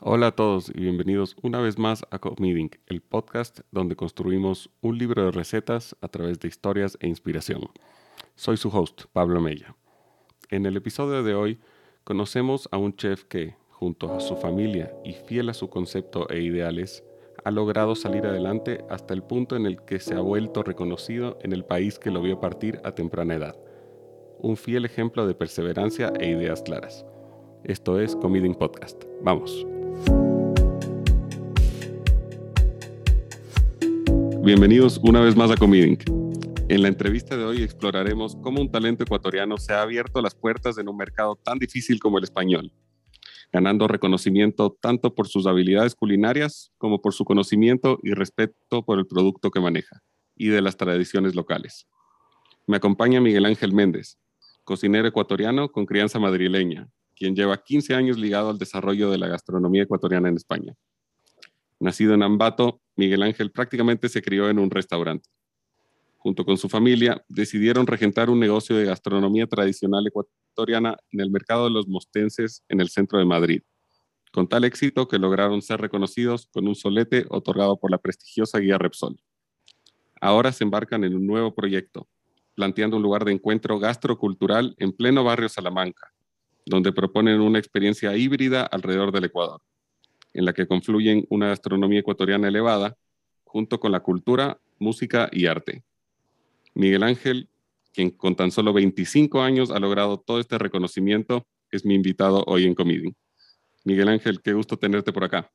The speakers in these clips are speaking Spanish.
Hola a todos y bienvenidos una vez más a Comeding, el podcast donde construimos un libro de recetas a través de historias e inspiración. Soy su host, Pablo Mella. En el episodio de hoy conocemos a un chef que, junto a su familia y fiel a su concepto e ideales, ha logrado salir adelante hasta el punto en el que se ha vuelto reconocido en el país que lo vio partir a temprana edad. Un fiel ejemplo de perseverancia e ideas claras. Esto es Comeding Podcast. Vamos. Bienvenidos una vez más a Comeding. En la entrevista de hoy exploraremos cómo un talento ecuatoriano se ha abierto las puertas en un mercado tan difícil como el español, ganando reconocimiento tanto por sus habilidades culinarias como por su conocimiento y respeto por el producto que maneja y de las tradiciones locales. Me acompaña Miguel Ángel Méndez, cocinero ecuatoriano con crianza madrileña, quien lleva 15 años ligado al desarrollo de la gastronomía ecuatoriana en España. Nacido en Ambato, Miguel Ángel prácticamente se crió en un restaurante. Junto con su familia, decidieron regentar un negocio de gastronomía tradicional ecuatoriana en el mercado de los mostenses en el centro de Madrid, con tal éxito que lograron ser reconocidos con un solete otorgado por la prestigiosa guía Repsol. Ahora se embarcan en un nuevo proyecto, planteando un lugar de encuentro gastrocultural en pleno barrio Salamanca, donde proponen una experiencia híbrida alrededor del Ecuador en la que confluyen una gastronomía ecuatoriana elevada junto con la cultura, música y arte. Miguel Ángel, quien con tan solo 25 años ha logrado todo este reconocimiento, es mi invitado hoy en Comedy. Miguel Ángel, qué gusto tenerte por acá.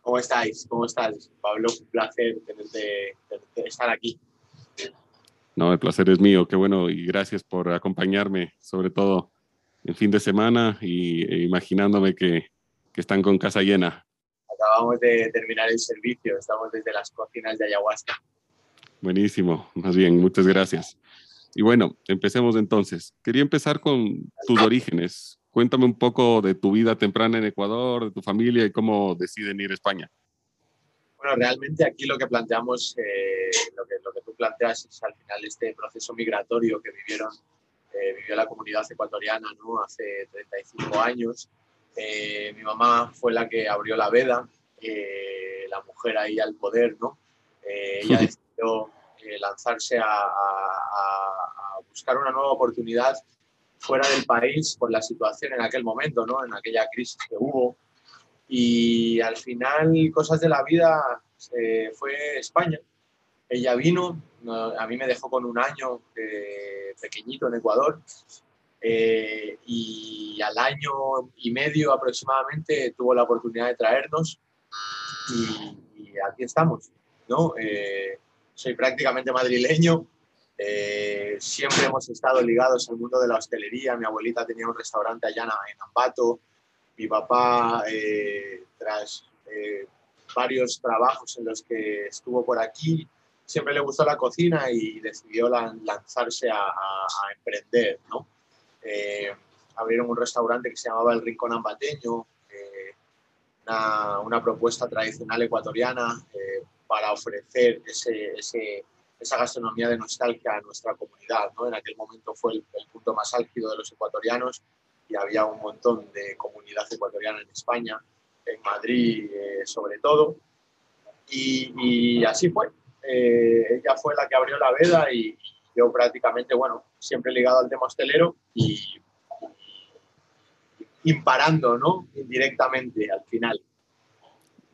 ¿Cómo estáis? ¿Cómo estás, Pablo? Un placer tenerte, estar aquí. No, el placer es mío. Qué bueno y gracias por acompañarme, sobre todo en fin de semana y e imaginándome que que están con casa llena. Acabamos de terminar el servicio, estamos desde las cocinas de ayahuasca. Buenísimo, más bien, muchas gracias. Y bueno, empecemos entonces. Quería empezar con tus orígenes. Cuéntame un poco de tu vida temprana en Ecuador, de tu familia y cómo deciden ir a España. Bueno, realmente aquí lo que planteamos, eh, lo, que, lo que tú planteas es al final este proceso migratorio que vivieron, eh, vivió la comunidad ecuatoriana ¿no? hace 35 años eh, mi mamá fue la que abrió la veda, eh, la mujer ahí al poder, ¿no? Eh, ella decidió lanzarse a, a, buscar una nueva oportunidad fuera del país por la situación en aquel momento, ¿no? En aquella crisis que hubo. Y al final, cosas de la vida, fue España. Ella vino, a mí me dejó con un año pequeñito en Ecuador eh, y al año y medio aproximadamente tuvo la oportunidad de traernos y, aquí estamos. ¿no? Eh, soy prácticamente madrileño, eh, siempre hemos estado ligados al mundo de la hostelería, mi abuelita tenía un restaurante allá en Ambato, mi papá tras varios trabajos en los que estuvo por aquí, siempre le gustó la cocina y decidió lanzarse a, a, a emprender, ¿no? Eh, abrieron un restaurante que se llamaba El Rincón Ambateño, eh, una, propuesta tradicional ecuatoriana eh, para ofrecer esa gastronomía de nostalgia a nuestra comunidad. ¿no? En aquel momento fue el, punto más álgido de los ecuatorianos y había un montón de comunidad ecuatoriana en España, en Madrid sobre todo. Y, así fue. ella fue la que abrió la veda y yo prácticamente, bueno, siempre ligado al tema hostelero y, imparando, ¿no? Indirectamente al final.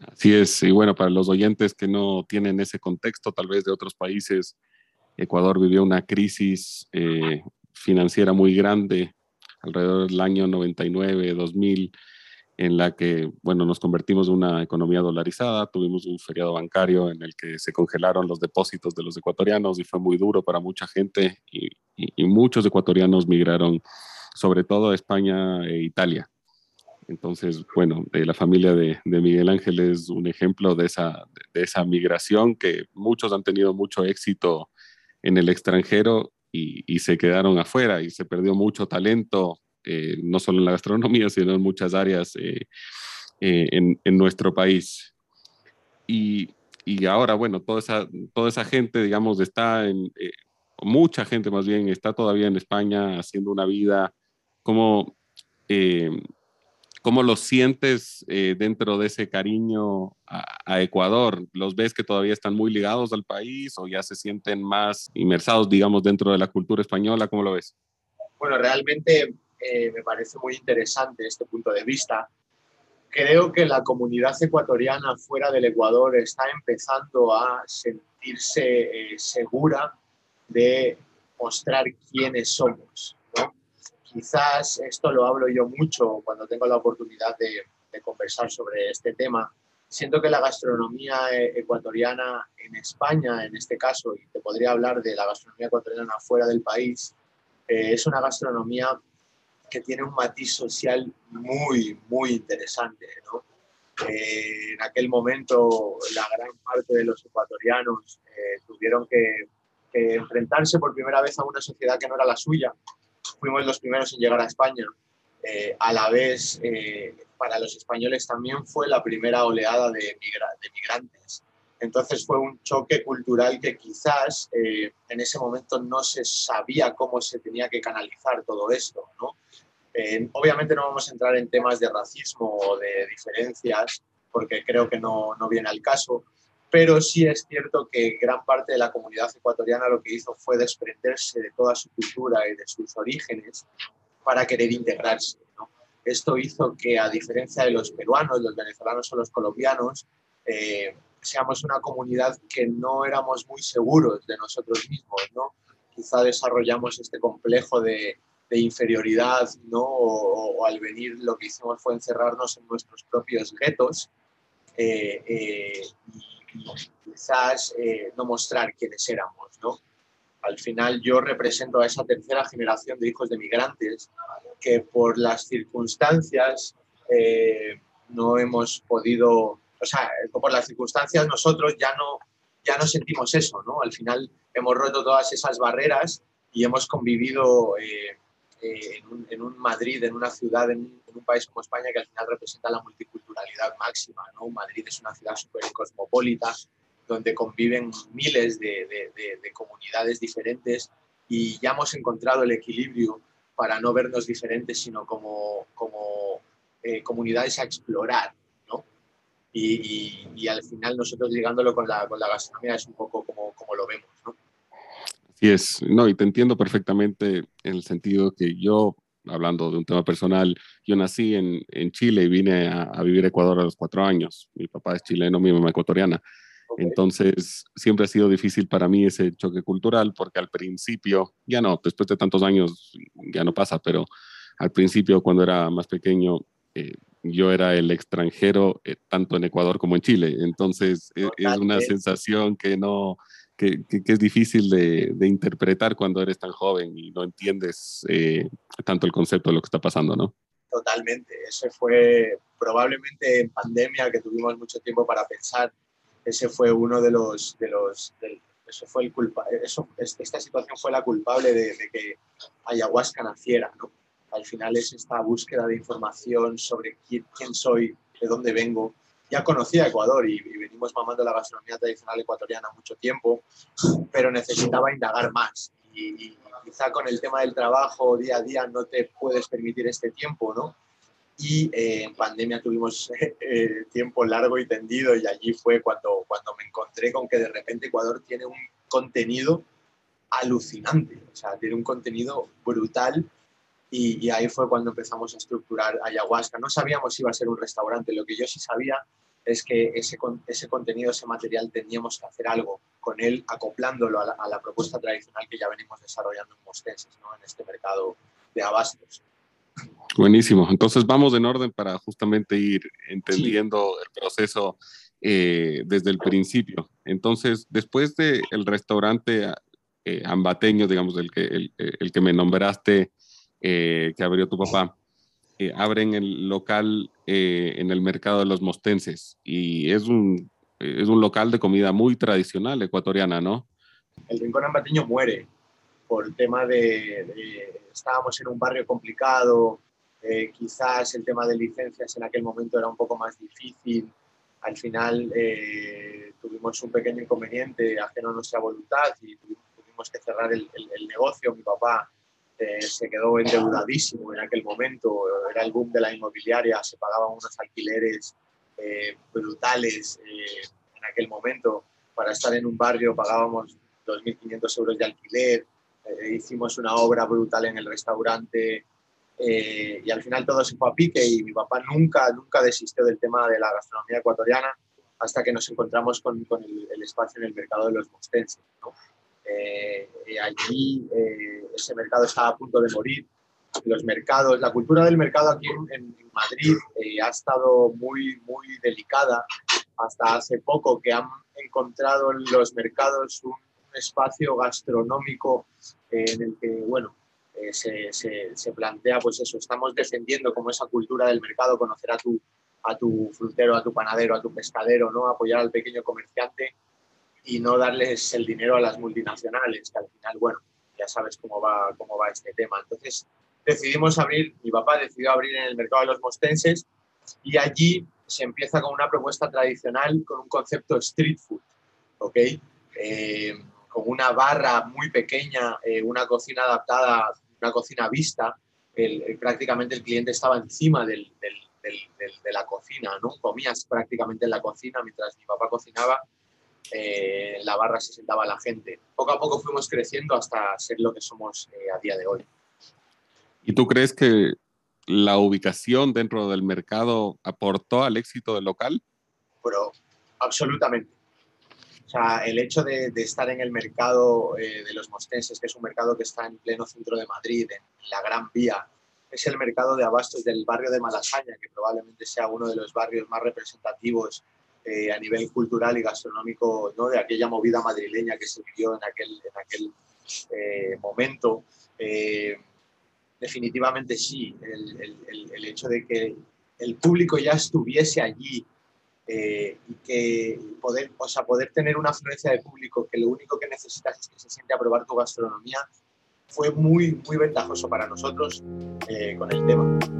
Así es, y bueno, para los oyentes que no tienen ese contexto, tal vez de otros países, Ecuador vivió una crisis eh, financiera muy grande alrededor del año 99, 2000, en la que, bueno, nos convertimos en una economía dolarizada, tuvimos un feriado bancario en el que se congelaron los depósitos de los ecuatorianos y fue muy duro para mucha gente y, muchos ecuatorianos migraron, sobre todo a España e Italia. Entonces, bueno, eh, la familia de, Miguel Ángel es un ejemplo de esa, de esa migración que muchos han tenido mucho éxito en el extranjero y, y se quedaron afuera y se perdió mucho talento eh, no solo en la gastronomía, sino en muchas áreas eh, eh, en, nuestro país. Y, ahora, bueno, toda esa, toda esa gente, digamos, está en, mucha gente más bien, está todavía en España haciendo una vida. ¿Cómo, ¿Cómo lo sientes eh, dentro de ese cariño a, Ecuador? ¿Los ves que todavía están muy ligados al país o ya se sienten más inmersados, digamos, dentro de la cultura española? ¿Cómo lo ves? Bueno, realmente eh, me parece muy interesante este punto de vista. Creo que la comunidad ecuatoriana fuera del Ecuador está empezando a sentirse eh, segura de mostrar quiénes somos Quizás esto lo hablo yo mucho cuando tengo la oportunidad de, conversar sobre este tema. Siento que la gastronomía eh, ecuatoriana en España, en este caso, y te podría hablar de la gastronomía ecuatoriana fuera del país, eh, es una gastronomía que tiene un matiz social muy, muy interesante. Eh, en aquel momento, la gran parte de los ecuatorianos tuvieron que, que enfrentarse por primera vez a una sociedad que no era la suya, fuimos los primeros en llegar a España. Eh, a la vez, eh, para los españoles también fue la primera oleada de, de, migrantes. Entonces fue un choque cultural que quizás eh, en ese momento no se sabía cómo se tenía que canalizar todo esto. ¿no? obviamente no vamos a entrar en temas de racismo o de diferencias, porque creo que no, no viene al caso, pero sí es cierto que gran parte de la comunidad ecuatoriana lo que hizo fue desprenderse de toda su cultura y de sus orígenes para querer integrarse. Esto hizo que, a diferencia de los peruanos, los venezolanos o los colombianos, eh, seamos una comunidad que no éramos muy seguros de nosotros mismos. ¿no? Quizá desarrollamos este complejo de, inferioridad ¿no? O, al venir lo que hicimos fue encerrarnos en nuestros propios guetos eh, eh, quizás eh, no mostrar quiénes éramos, ¿no? Al final yo represento a esa tercera generación de hijos de migrantes que por las circunstancias eh, no hemos podido, o sea, por las circunstancias nosotros ya no, ya no sentimos eso, ¿no? Al final hemos roto todas esas barreras y hemos convivido eh, en, un, Madrid, en una ciudad, en un, país como España que al final representa la multiculturalidad máxima. ¿no? Madrid es una ciudad súper cosmopolita donde conviven miles de, comunidades diferentes y ya hemos encontrado el equilibrio para no vernos diferentes, sino como, como eh, comunidades a explorar. ¿No? Y, al final nosotros ligándolo con la, con la gastronomía es un poco como, como lo vemos. ¿no? Así es, no, y te entiendo perfectamente en el sentido que yo, hablando de un tema personal, yo nací en, en Chile y vine a, vivir a Ecuador a los cuatro años. Mi papá es chileno, mi mamá ecuatoriana. Entonces, siempre ha sido difícil para mí ese choque cultural porque al principio, ya no, después de tantos años ya no pasa, pero al principio cuando era más pequeño, eh, yo era el extranjero eh, tanto en Ecuador como en Chile. Entonces, e, es una sensación que no, que, es difícil de, interpretar cuando eres tan joven y no entiendes eh, tanto el concepto de lo que está pasando, ¿no? Totalmente. Ese fue probablemente en pandemia que tuvimos mucho tiempo para pensar. Ese fue uno de los, de los, eso fue el culpa, eso, esta situación fue la culpable de, de, que ayahuasca naciera, ¿no? Al final es esta búsqueda de información sobre quién, soy, de dónde vengo, ya conocía Ecuador y, venimos mamando la gastronomía tradicional ecuatoriana mucho tiempo, pero necesitaba indagar más. Y, quizá con el tema del trabajo día a día no te puedes permitir este tiempo, ¿no? Y eh, en pandemia tuvimos eh, tiempo largo y tendido y allí fue cuando, cuando me encontré con que de repente Ecuador tiene un contenido alucinante, o sea, tiene un contenido brutal y, ahí fue cuando empezamos a estructurar ayahuasca. No sabíamos si iba a ser un restaurante, lo que yo sí sabía es que ese, ese contenido, ese material, teníamos que hacer algo con él, acoplándolo a la, propuesta tradicional que ya venimos desarrollando en Mostenses, ¿no? en este mercado de abastos. Buenísimo. Entonces vamos en orden para justamente ir entendiendo el proceso eh, desde el principio. Entonces, después del restaurante eh, ambateño, digamos, el que, el, el que me nombraste, eh, que abrió tu papá, eh, abren el local eh, en el mercado de los mostenses. Y es un, es un local de comida muy tradicional ecuatoriana, ¿no? El Rincón Ambateño muere por el tema de, estábamos en un barrio complicado, quizás el tema de licencias en aquel momento era un poco más difícil, al final tuvimos un pequeño inconveniente ajeno a nuestra voluntad y tuvimos que cerrar el, el negocio, mi papá eh, se quedó endeudadísimo en aquel momento, era el boom de la inmobiliaria, se pagaban unos alquileres eh, brutales eh, en aquel momento. Para estar en un barrio pagábamos 2.500 euros de alquiler, hicimos una obra brutal en el restaurante y al final todo se fue a pique y mi papá nunca, nunca desistió del tema de la gastronomía ecuatoriana hasta que nos encontramos con, el, espacio en el mercado de los mostenses. Eh, allí eh, ese mercado estaba a punto de morir. Los mercados, la cultura del mercado aquí en, Madrid eh, ha estado muy, muy delicada hasta hace poco que han encontrado en los mercados un, espacio gastronómico en el que, bueno, se, se, se, plantea, pues eso, estamos defendiendo como esa cultura del mercado, conocer a tu, a tu frutero, a tu panadero, a tu pescadero, ¿no? apoyar al pequeño comerciante y no darles el dinero a las multinacionales, que al final, bueno, ya sabes cómo va, cómo va este tema. Entonces decidimos abrir, mi papá decidió abrir en el mercado de los mostenses y allí se empieza con una propuesta tradicional con un concepto street food, ¿ok? Eh, con una barra muy pequeña, eh, una cocina adaptada, una cocina vista, prácticamente el cliente estaba encima de la cocina, ¿no? Comías prácticamente en la cocina mientras mi papá cocinaba eh, en la barra se sentaba la gente. Poco a poco fuimos creciendo hasta ser lo que somos eh, a día de hoy. ¿Y tú crees que la ubicación dentro del mercado aportó al éxito del local? Pero absolutamente. O sea, el hecho de, estar en el mercado eh, de los mostenses, que es un mercado que está en pleno centro de Madrid, en, la Gran Vía, es el mercado de abastos del barrio de Malasaña, que probablemente sea uno de los barrios más representativos eh, a nivel cultural y gastronómico ¿no? de aquella movida madrileña que se vivió en aquel, en aquel eh, momento. Eh, definitivamente sí, el, el, el, hecho de que el público ya estuviese allí y que poder, o sea, poder tener una afluencia de público que lo único que necesitas es que se siente a probar tu gastronomía, fue muy, muy ventajoso para nosotros con el tema.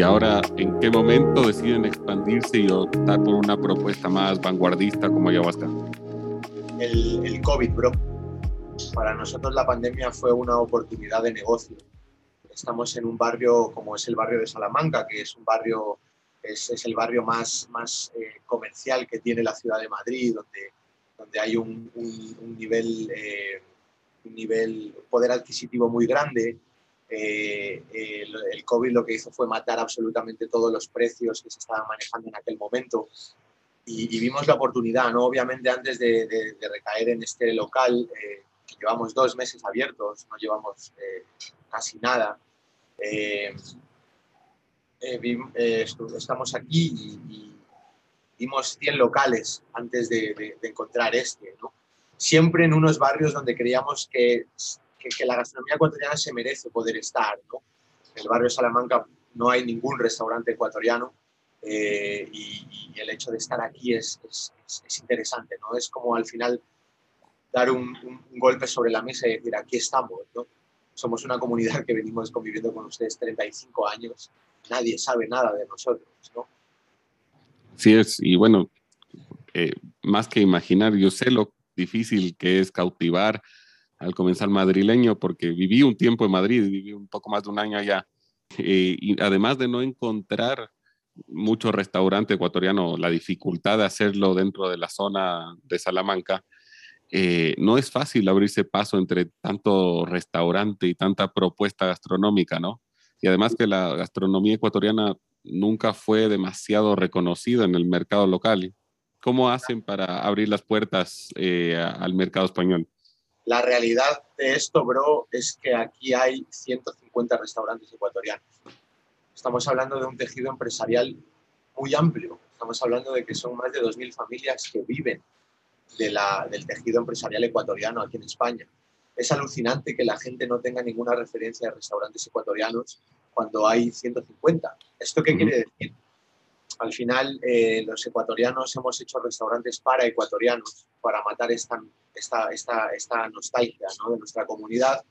Y ahora en qué momento deciden expandirse y optar por una propuesta más vanguardista como ayahuasca? El, el COVID, bro. Para nosotros la pandemia fue una oportunidad de negocio. Estamos en un barrio como es el barrio de Salamanca, que es un barrio, es, es el barrio más, más eh, comercial que tiene la ciudad de Madrid, donde, donde hay un, un, un nivel, eh, un nivel, poder adquisitivo muy grande, eh, el, COVID lo que hizo fue matar absolutamente todos los precios que se estaban manejando en aquel momento y, vimos la oportunidad, ¿no? Obviamente antes de, recaer en este local, eh, llevamos dos meses abiertos, no llevamos eh, casi nada. estamos aquí y, vimos 100 locales antes de, encontrar este, ¿no? Siempre en unos barrios donde creíamos que que, la gastronomía ecuatoriana se merece poder estar. ¿no? En el barrio de Salamanca no hay ningún restaurante ecuatoriano eh, y, el hecho de estar aquí es, es, es, interesante. ¿no? Es como al final dar un, un, golpe sobre la mesa y decir, aquí estamos. ¿no? Somos una comunidad que venimos conviviendo con ustedes 35 años. Nadie sabe nada de nosotros. ¿no? Sí es, y bueno, eh, más que imaginar, yo sé lo difícil que es cautivar al comenzar madrileño, porque viví un tiempo en Madrid, viví un poco más de un año allá. Eh, y además de no encontrar muchos restaurantes ecuatorianos, la dificultad de hacerlo dentro de la zona de Salamanca, eh, no es fácil abrirse paso entre tanto restaurante y tanta propuesta gastronómica, ¿no? Y además que la gastronomía ecuatoriana nunca fue demasiado reconocida en el mercado local. ¿Cómo hacen para abrir las puertas eh, al mercado español? La realidad de esto, bro, es que aquí hay 150 restaurantes ecuatorianos. Estamos hablando de un tejido empresarial muy amplio. Estamos hablando de que son más de 2.000 familias que viven de la, del tejido empresarial ecuatoriano aquí en España. Es alucinante que la gente no tenga ninguna referencia de restaurantes ecuatorianos cuando hay 150. ¿Esto qué quiere decir? Al final, eh, los ecuatorianos hemos hecho restaurantes para ecuatorianos, para matar esta esta, esta, esta nostalgia ¿no? de nuestra comunidad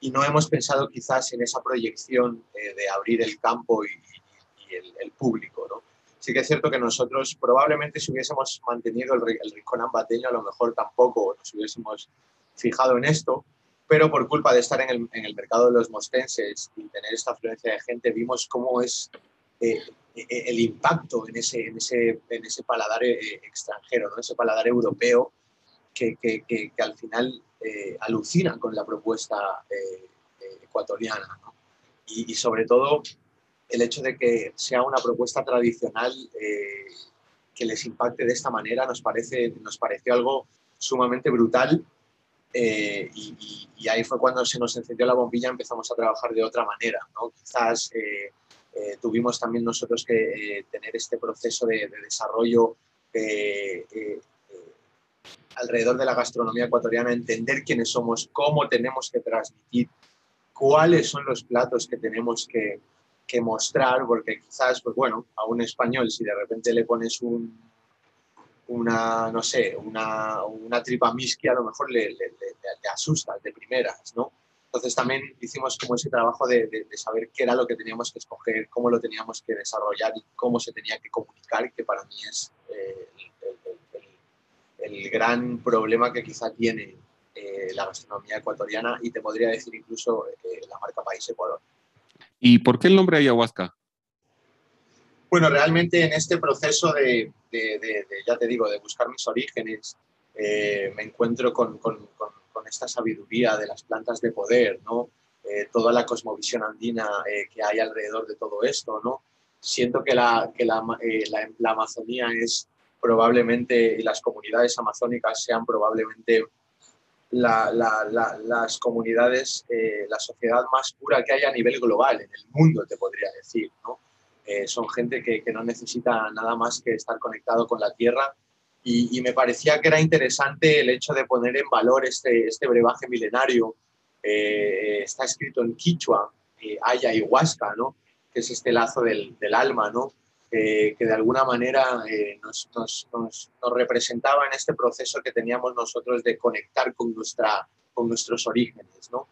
y no hemos pensado quizás en esa proyección eh, de abrir el campo y, el, público. ¿no? Sí que es cierto que nosotros probablemente si hubiésemos mantenido el, el rincón ambateño, a lo mejor tampoco nos hubiésemos fijado en esto, pero por culpa de estar en el, en el mercado de los mostenses y tener esta afluencia de gente, vimos cómo es eh, eh, el impacto en ese, en ese, en ese paladar eh, extranjero, ¿no? ese paladar europeo que, que, que, al final alucina con la propuesta ecuatoriana. ¿no? Y, y, sobre todo el hecho de que sea una propuesta tradicional que les impacte de esta manera nos, parece, nos pareció algo sumamente brutal eh, y, y, ahí fue cuando se nos encendió la bombilla, empezamos a trabajar de otra manera. ¿no? Quizás eh, eh, tuvimos también nosotros que tener este proceso de, de desarrollo alrededor de la gastronomía ecuatoriana, entender quiénes somos, cómo tenemos que transmitir, cuáles son los platos que tenemos que, que mostrar, porque quizás, pues bueno, a un español, si de repente le pones un, una, no sé, una, una tripa misquia, a lo mejor le, le, le, asusta de primeras, ¿no? Entonces también hicimos como ese trabajo de, de, de, saber qué era lo que teníamos que escoger, cómo lo teníamos que desarrollar y cómo se tenía que comunicar, que para mí es eh, el, el, el, gran problema que quizá tiene eh, la gastronomía ecuatoriana y te podría decir incluso eh, la marca País Ecuador. ¿Y por qué el nombre ayahuasca? Bueno, realmente en este proceso de, de, ya te digo, de buscar mis orígenes, eh, me encuentro con, con, con, esta sabiduría de las plantas de poder, ¿no? Eh, toda la cosmovisión andina eh, que hay alrededor de todo esto, ¿no? Siento que la, que la, eh, Amazonía es probablemente, y las comunidades amazónicas sean probablemente la, la, la, las comunidades, la sociedad más pura que hay a nivel global, en el mundo, te podría decir. ¿no? Son gente que, no necesita nada más que estar conectado con la tierra y, y, me parecía que era interesante el hecho de poner en valor este, este brebaje milenario. Eh, está escrito en quichua, eh, ayahuasca, ¿no? que es este lazo del, del alma, ¿no? que de alguna manera nos, nos, nos, nos, representaba en este proceso que teníamos nosotros de conectar con, nuestra, con nuestros orígenes. ¿no?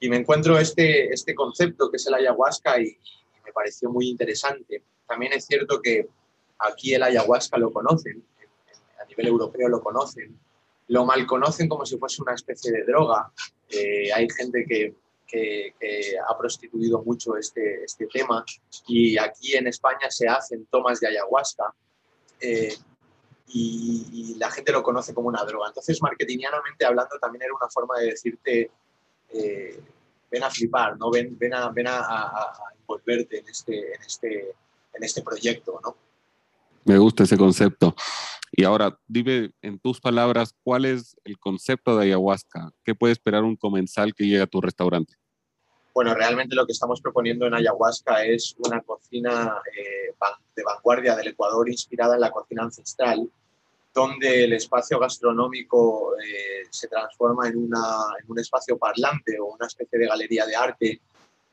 Y me encuentro este, este concepto que es el ayahuasca y, me pareció muy interesante. También es cierto que aquí el ayahuasca lo conocen, nivel europeo lo conocen, lo mal conocen como si fuese una especie de droga. Eh, hay gente que, ha prostituido mucho este, este tema y aquí en España se hacen tomas de ayahuasca eh, y, la gente lo conoce como una droga. Entonces, marketingianamente hablando, también era una forma de decirte, eh, ven a flipar, ¿no? ven, a, ven envolverte en este, en, este, en este proyecto. ¿no? Me gusta ese concepto. Y ahora, dime en tus palabras, ¿cuál es el concepto de ayahuasca? ¿Qué puede esperar un comensal que llegue a tu restaurante? Bueno, realmente lo que estamos proponiendo en ayahuasca es una cocina eh, de vanguardia del Ecuador inspirada en la cocina ancestral, donde el espacio gastronómico eh, se transforma en, una, en, un espacio parlante o una especie de galería de arte,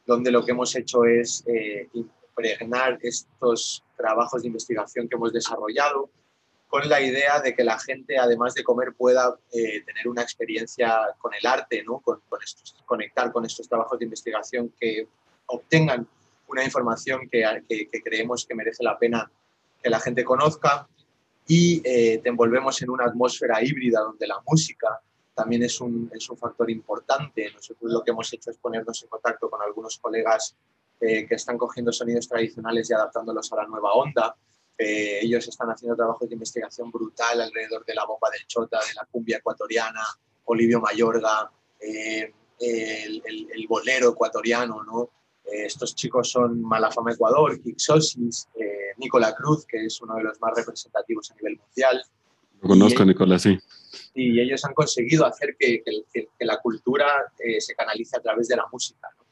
donde lo que hemos hecho es eh, impregnar estos trabajos de investigación que hemos desarrollado con la idea de que la gente, además de comer, pueda eh, tener una experiencia con el arte, ¿no? con, estos, conectar con estos trabajos de investigación que obtengan una información que creemos que merece la pena que la gente conozca y eh, te envolvemos en una atmósfera híbrida donde la música también es un, es un factor importante. Nosotros lo que hemos hecho es ponernos en contacto con algunos colegas eh, que están cogiendo sonidos tradicionales y adaptándolos a la nueva onda. Eh, ellos están haciendo trabajos de investigación brutal alrededor de la bomba del chota, de la cumbia ecuatoriana, Olivio Mayorga, eh, el, el, el, bolero ecuatoriano, ¿no? estos chicos son Malafama Ecuador, Kixosis, Nicola Cruz, que es uno de los más representativos a nivel mundial. Lo conozco, Nicola, sí. Y ellos han conseguido hacer que, que, que la cultura eh, se canalice a través de la música. ¿no?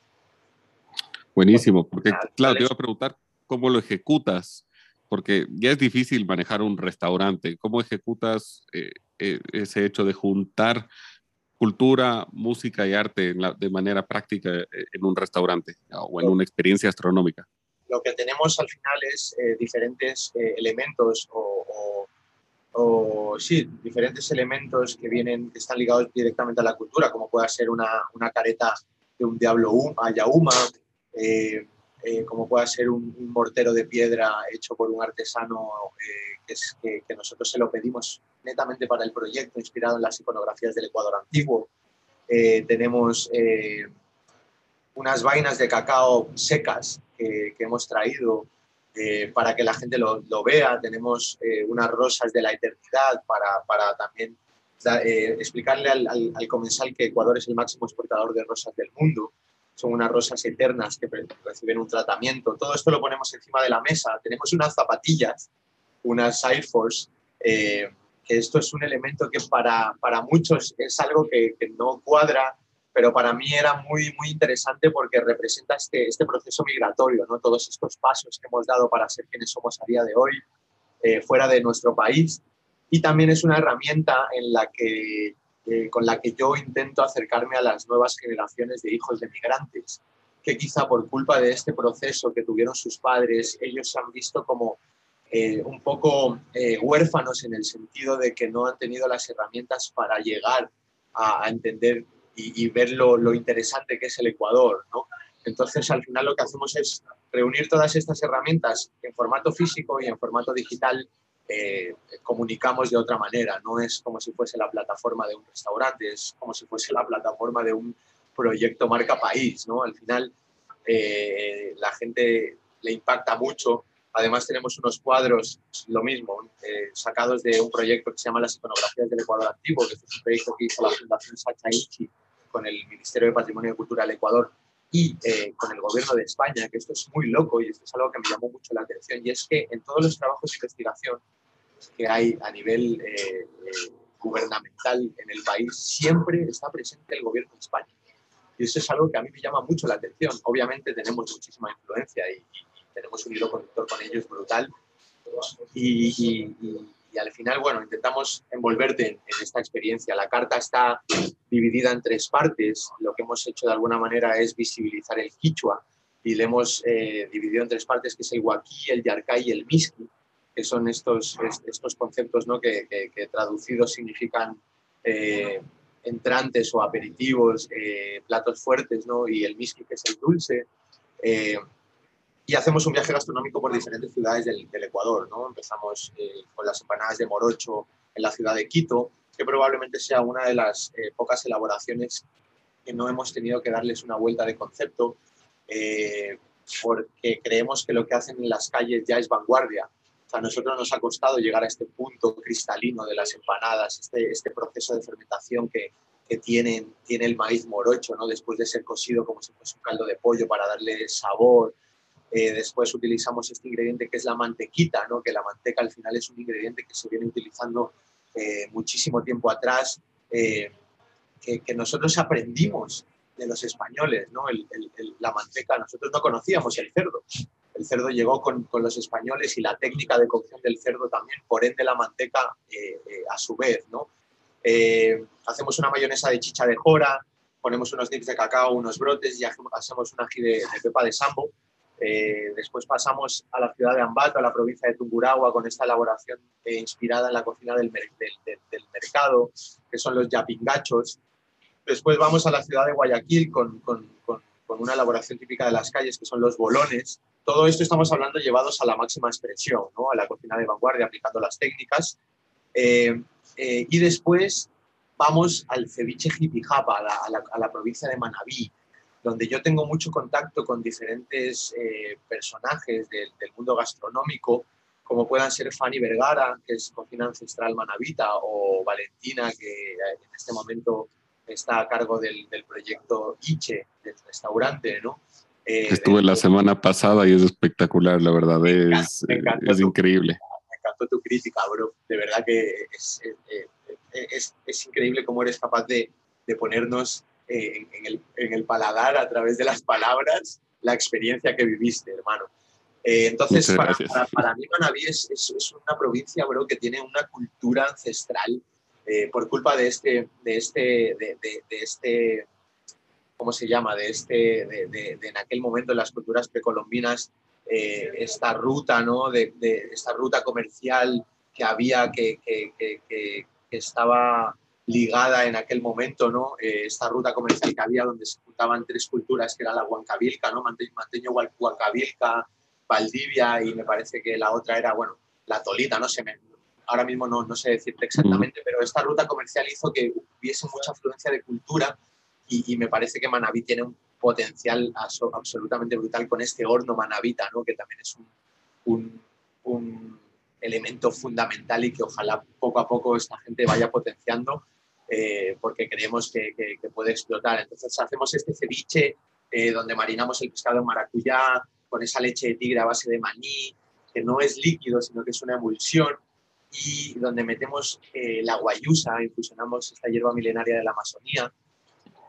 Buenísimo, porque claro, te iba a preguntar cómo lo ejecutas, porque ya es difícil manejar un restaurante. ¿Cómo ejecutas eh, eh, ese hecho de juntar cultura, música y arte la, de manera práctica en un restaurante o en una experiencia astronómica? lo que tenemos al final es eh, diferentes eh, elementos o, o, o, sí, diferentes elementos que vienen, que están ligados directamente a la cultura, como puede ser una, una careta de un diablo ayauma, eh, eh, como pueda ser un, mortero de piedra hecho por un artesano que, es, que, nosotros se lo pedimos netamente para el proyecto, inspirado en las iconografías del Ecuador antiguo. tenemos unas vainas de cacao secas que, hemos traído eh, para que la gente lo, vea. Tenemos eh, unas rosas de la eternidad para, para también eh, explicarle al, al, comensal que Ecuador es el máximo exportador de rosas del mundo. Son unas rosas eternas que reciben un tratamiento. Todo esto lo ponemos encima de la mesa. Tenemos unas zapatillas, unas Air Force, que esto es un elemento que para, para muchos es algo que, que no cuadra pero para mí era muy, muy interesante porque representa este, este proceso migratorio, ¿no? todos estos pasos que hemos dado para ser quienes somos a día de hoy eh, fuera de nuestro país. Y también es una herramienta en la que, eh, con la que yo intento acercarme a las nuevas generaciones de hijos de migrantes, que quizá por culpa de este proceso que tuvieron sus padres, ellos se han visto como eh, un poco huérfanos en el sentido de que no han tenido las herramientas para llegar a, entender y, ver lo, interesante que es el Ecuador. ¿no? Entonces, al final lo que hacemos es reunir todas estas herramientas en formato físico y en formato digital. Eh, comunicamos de otra manera, no es como si fuese la plataforma de un restaurante, es como si fuese la plataforma de un proyecto marca país. ¿no? Al final, eh, la gente le impacta mucho Además tenemos unos cuadros, lo mismo, eh, sacados de un proyecto que se llama Las iconografías del Ecuador Antiguo, que es un proyecto que hizo la Fundación Sacha Ichi con el Ministerio de Patrimonio Cultural del Ecuador y eh, con el gobierno de España, que esto es muy loco y esto es algo que me llamó mucho la atención, y es que en todos los trabajos de investigación que hay a nivel eh, gubernamental en el país, siempre está presente el gobierno de España. Y eso es algo que a mí me llama mucho la atención. Obviamente tenemos muchísima influencia y tenemos un hilo conductor con ellos brutal. Y, al final, bueno, intentamos envolverte en, esta experiencia. La carta está dividida en tres partes. Lo que hemos hecho de alguna manera es visibilizar el quichua y le hemos eh, dividido en tres partes, que es el huaquí, el yarcay y el miski, que son estos, estos conceptos ¿no? que, traducidos significan eh, entrantes o aperitivos, eh, platos fuertes, ¿no? y el miski, que es el dulce y hacemos un viaje gastronómico por diferentes ciudades del, Ecuador. ¿no? Empezamos eh, con las empanadas de morocho en la ciudad de Quito, que probablemente sea una de las eh, pocas elaboraciones que no hemos tenido que darles una vuelta de concepto, eh, porque creemos que lo que hacen en las calles ya es vanguardia. Sea, a nosotros nos ha costado llegar a este punto cristalino de las empanadas, este, este proceso de fermentación que, que tienen, tiene el maíz morocho, ¿no? después de ser cocido como si fuese un caldo de pollo para darle sabor, eh, después utilizamos este ingrediente que es la mantequita, ¿no? que la manteca al final es un ingrediente que se viene utilizando eh, muchísimo tiempo atrás, eh, que, nosotros aprendimos de los españoles, ¿no? la manteca, nosotros no conocíamos el cerdo. El cerdo llegó con, con, los españoles y la técnica de cocción del cerdo también, por ende la manteca a su vez. ¿no? hacemos una mayonesa de chicha de jora, ponemos unos dips de cacao, unos brotes y hacemos un ají de, de pepa de sambo eh, después pasamos a la ciudad de Ambato, a la provincia de Tungurahua, con esta elaboración eh, inspirada en la cocina del, del, mercado, que son los yapingachos. Después vamos a la ciudad de Guayaquil con, con, con, una elaboración típica de las calles, que son los bolones. Todo esto estamos hablando llevados a la máxima expresión, ¿no? a la cocina de vanguardia, aplicando las técnicas. Eh, y después vamos al ceviche jipijapa, a la, a la provincia de Manabí, donde yo tengo mucho contacto con diferentes eh, personajes del, mundo gastronómico, como puedan ser Fanny Vergara, que es cocina ancestral manavita, o Valentina, que en este momento está a cargo del, proyecto Iche, del restaurante, ¿no? Eh, Estuve la semana pasada y es espectacular, la verdad, es, es increíble. Me encantó tu crítica, bro. De verdad que es, es, es increíble cómo eres capaz de, de ponernos en, el, en, el, paladar a través de las palabras la experiencia que viviste, hermano. Eh, entonces, para, para, mí Manaví es, es, una provincia, bro, que tiene una cultura ancestral eh, por culpa de este, de este, de, de, este, ¿cómo se llama? De este, de, en aquel momento en las culturas precolombinas, eh, esta ruta, ¿no? De, esta ruta comercial que había, que, que, que, estaba ligada en aquel momento, ¿no? Eh, esta ruta comercial que había donde se juntaban tres culturas, que era la Huancavilca, ¿no? Manteño Huancavilca, Valdivia y me parece que la otra era, bueno, la Tolita, no sé, ahora mismo no, no sé decirte exactamente, pero esta ruta comercial hizo que hubiese mucha afluencia de cultura y, me parece que Manabí tiene un potencial absolutamente brutal con este horno manabita, ¿no? que también es un, un, elemento fundamental y que ojalá poco a poco esta gente vaya potenciando eh, porque creemos que, que, puede explotar. Entonces hacemos este ceviche eh, donde marinamos el pescado en maracuyá con esa leche de tigre a base de maní, que no es líquido, sino que es una emulsión y donde metemos eh, la guayusa, infusionamos esta hierba milenaria de la Amazonía.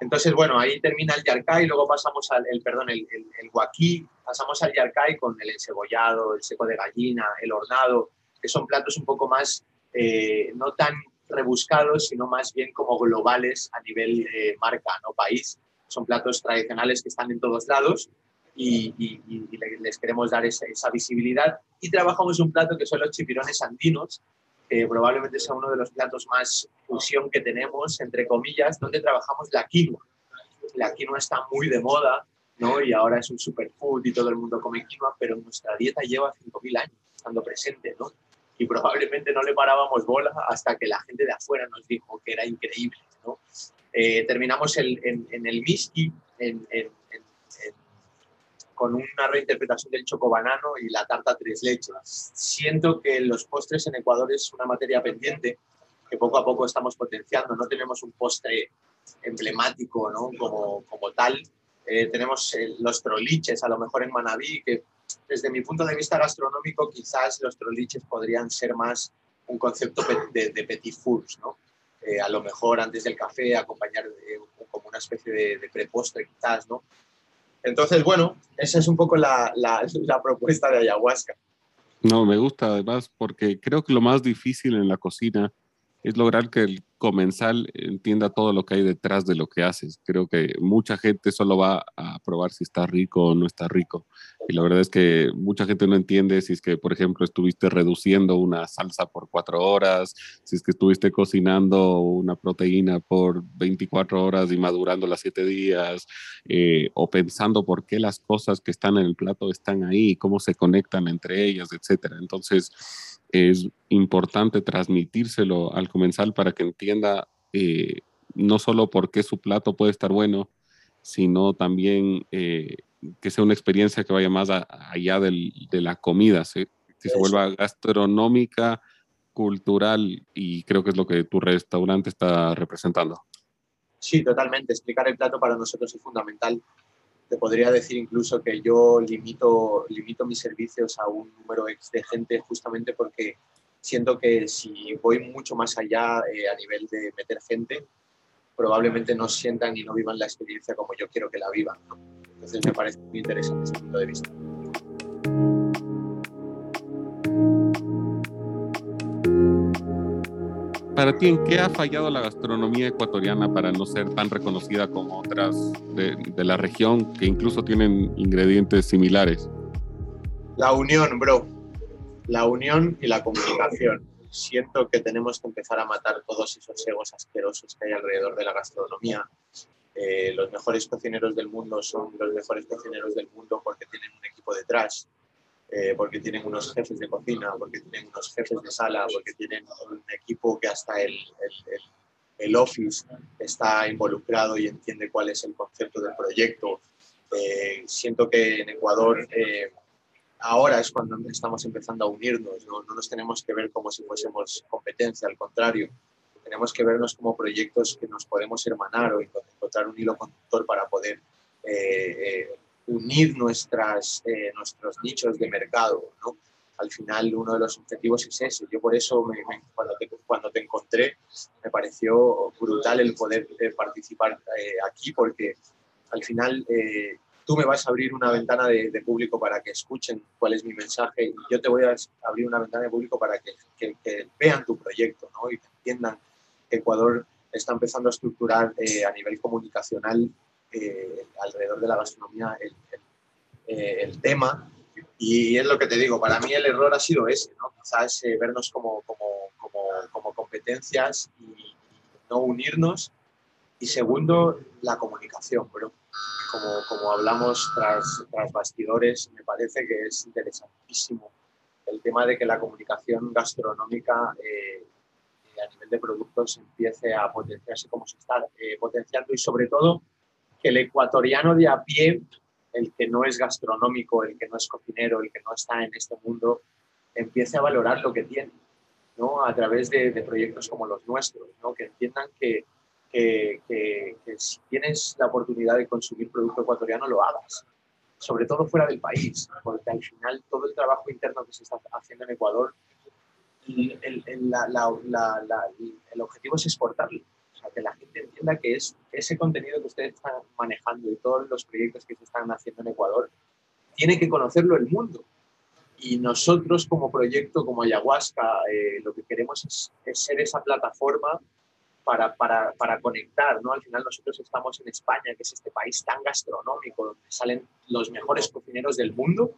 Entonces, bueno, ahí termina el yarcay, luego pasamos al, el, perdón, el, el, guaquí, pasamos al yarcay con el encebollado, el seco de gallina, el hornado, que son platos un poco más, eh, no tan rebuscados, sino más bien como globales a nivel eh, marca, no país. Son platos tradicionales que están en todos lados y, les queremos dar esa, esa, visibilidad. Y trabajamos un plato que son los chipirones andinos, que probablemente sea uno de los platos más fusión que tenemos, entre comillas, donde trabajamos la quinoa. La quinoa está muy de moda, ¿no? Y ahora es un superfood y todo el mundo come quinoa, pero nuestra dieta lleva 5.000 años estando presente, ¿no? Y probablemente no le parábamos bola hasta que la gente de afuera nos dijo que era increíble, ¿no? Eh, terminamos el, en, el miski, en, en con una reinterpretación del chocobanano y la tarta tres leches. Siento que los postres en Ecuador es una materia pendiente que poco a poco estamos potenciando. No tenemos un postre emblemático ¿no? como, como tal. Eh, tenemos eh, los troliches, a lo mejor en Manabí, que desde mi punto de vista gastronómico quizás los troliches podrían ser más un concepto de, de petit fours, ¿no? Eh, a lo mejor antes del café acompañar como una especie de, de prepostre quizás, ¿no? Entonces, bueno, esa es un poco la, la, la propuesta de ayahuasca. No, me gusta además porque creo que lo más difícil en la cocina es lograr que el comensal entienda todo lo que hay detrás de lo que haces. Creo que mucha gente solo va a probar si está rico o no está rico. Y la verdad es que mucha gente no entiende si es que, por ejemplo, estuviste reduciendo una salsa por cuatro horas, si es que estuviste cocinando una proteína por 24 horas y madurando las siete días, eh, o pensando por qué las cosas que están en el plato están ahí, cómo se conectan entre ellas, etc. Entonces, es importante transmitírselo al comensal para que entienda eh, no solo por qué su plato puede estar bueno, sino también eh, que sea una experiencia que vaya más allá del, de la comida, que se vuelva gastronómica, cultural y creo que es lo que tu restaurante está representando. Sí, totalmente. Explicar el plato para nosotros es fundamental. Te podría decir incluso que yo limito, limito mis servicios a un número X de gente justamente porque siento que si voy mucho más allá eh, a nivel de meter gente, probablemente no sientan y no vivan la experiencia como yo quiero que la vivan. Entonces me parece muy interesante ese punto de vista. Para ti, ¿en qué ha fallado la gastronomía ecuatoriana para no ser tan reconocida como otras de, de la región que incluso tienen ingredientes similares? La unión, bro. La unión y la comunicación siento que tenemos que empezar a matar todos esos egos asquerosos que hay alrededor de la gastronomía. Eh, los mejores cocineros del mundo son los mejores cocineros del mundo porque tienen un equipo detrás, eh, porque tienen unos jefes de cocina, porque tienen unos jefes de sala, porque tienen un equipo que hasta el, el, office está involucrado y entiende cuál es el concepto del proyecto. Eh, siento que en Ecuador ahora es cuando estamos empezando a unirnos, ¿no? nos tenemos que ver como si fuésemos competencia, al contrario, tenemos que vernos como proyectos que nos podemos hermanar o encontrar un hilo conductor para poder eh, eh, unir nuestras, eh, nuestros nichos de mercado. ¿no? Al final uno de los objetivos es ese. Yo por eso cuando, te, cuando te encontré me pareció brutal el poder participar aquí porque al final tú me vas a abrir una ventana de, público para que escuchen cuál es mi mensaje y yo te voy a abrir una ventana de público para que, vean tu proyecto ¿no? y entiendan que Ecuador está empezando a estructurar eh, a nivel comunicacional eh, alrededor de la gastronomía el, eh, el, tema y es lo que te digo, para mí el error ha sido ese, ¿no? quizás vernos como competencias y no unirnos. Y segundo, la comunicación, bro. Como, como hablamos tras, tras bastidores, me parece que es interesantísimo el tema de que la comunicación gastronómica eh, a nivel de productos empiece a potenciarse como se está eh, potenciando y sobre todo que el ecuatoriano de a pie, el que no es gastronómico, el que no es cocinero, el que no está en este mundo, empiece a valorar lo que tiene, ¿no? A través de, proyectos como los nuestros, ¿no? Que entiendan que, que, si tienes la oportunidad de consumir producto ecuatoriano, lo hagas. Sobre todo fuera del país, porque al final todo el trabajo interno que se está haciendo en Ecuador el, el, objetivo es exportarlo. O sea, que la gente entienda que es ese contenido que ustedes están manejando y todos los proyectos que se están haciendo en Ecuador, tiene que conocerlo el mundo. Y nosotros como proyecto, como Ayahuasca, eh, lo que queremos es, ser esa plataforma para, para, para, conectar. ¿no? Al final nosotros estamos en España, que es este país tan gastronómico, donde salen los mejores cocineros del mundo,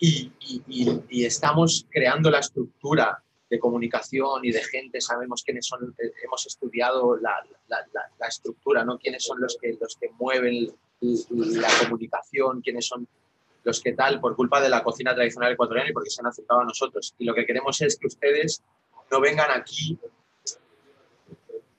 y, y, estamos creando la estructura de comunicación y de gente, sabemos quiénes son, eh, hemos estudiado la, la, la, estructura, ¿no? quiénes son los que, los que mueven la comunicación, quiénes son los que tal, por culpa de la cocina tradicional ecuatoriana y porque se han acercado a nosotros. Y lo que queremos es que ustedes no vengan aquí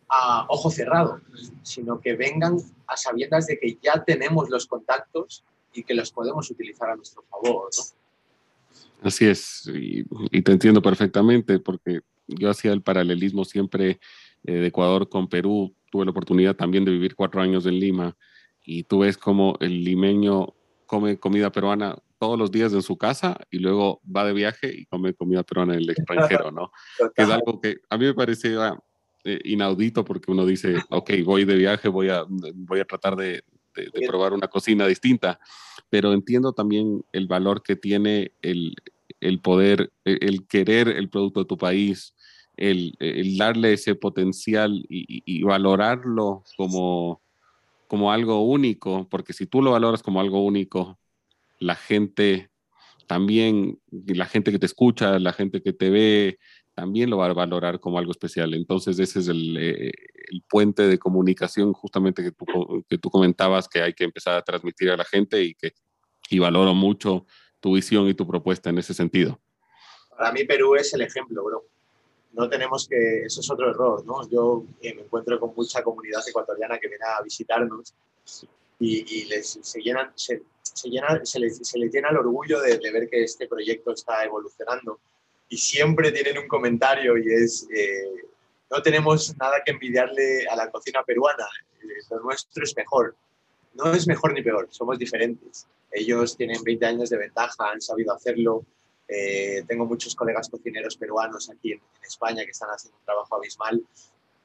a ojo cerrado, sino que vengan a sabiendas de que ya tenemos los contactos y que los podemos utilizar a nuestro favor. ¿no? Así es, y, te entiendo perfectamente porque yo hacía el paralelismo siempre eh, de Ecuador con Perú. Tuve la oportunidad también de vivir cuatro años en Lima y tú ves como el limeño come comida peruana todos los días en su casa y luego va de viaje y come comida peruana en el extranjero, ¿no? que es algo que a mí me parecía eh, inaudito porque uno dice, ok, voy de viaje, voy a, voy a tratar de, de, probar una cocina distinta, pero entiendo también el valor que tiene el, el poder, e, el, querer el producto de tu país, el, el darle ese potencial y, y, valorarlo como, como algo único, porque si tú lo valoras como algo único, la gente también, la gente que te escucha, la gente que te ve, también lo va a valorar como algo especial. Entonces ese es el, eh, el puente de comunicación justamente que tú, que tú comentabas que hay que empezar a transmitir a la gente y que y valoro mucho tu visión y tu propuesta en ese sentido. Para mí Perú es el ejemplo, bro. No tenemos que, eso es otro error, ¿no? Yo eh, me encuentro con mucha comunidad ecuatoriana que viene a visitarnos y, y les, se, llenan, se, se, llena, se, les, se les llena el orgullo de, de ver que este proyecto está evolucionando y siempre tienen un comentario y es, eh, no tenemos nada que envidiarle a la cocina peruana, eh, lo nuestro es mejor. No es mejor ni peor, somos diferentes. Ellos tienen 20 años de ventaja, han sabido hacerlo. Eh, tengo muchos colegas cocineros peruanos aquí en, España que están haciendo un trabajo abismal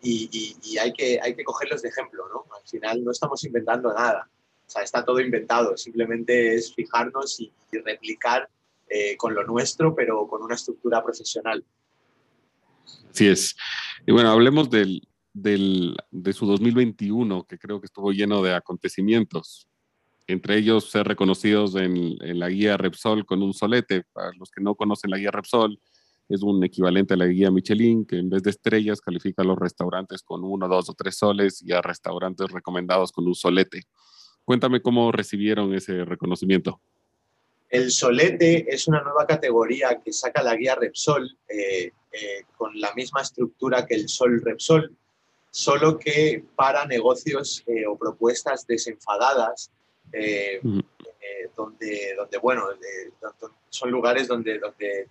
y, y, hay, que, hay que cogerlos de ejemplo, ¿no? Al final no estamos inventando nada, o sea, está todo inventado, simplemente es fijarnos y, y replicar eh, con lo nuestro, pero con una estructura profesional. Así es. Y bueno, hablemos del, del, de su 2021, que creo que estuvo lleno de acontecimientos. Entre ellos ser reconocidos en, en, la guía Repsol con un solete. Para los que no conocen la guía Repsol, es un equivalente a la guía Michelin, que en vez de estrellas califica a los restaurantes con uno, dos o tres soles y a restaurantes recomendados con un solete. Cuéntame cómo recibieron ese reconocimiento. El solete es una nueva categoría que saca la guía Repsol eh, eh, con la misma estructura que el Sol Repsol, solo que para negocios eh, o propuestas desenfadadas, donde, donde, bueno, son lugares donde, donde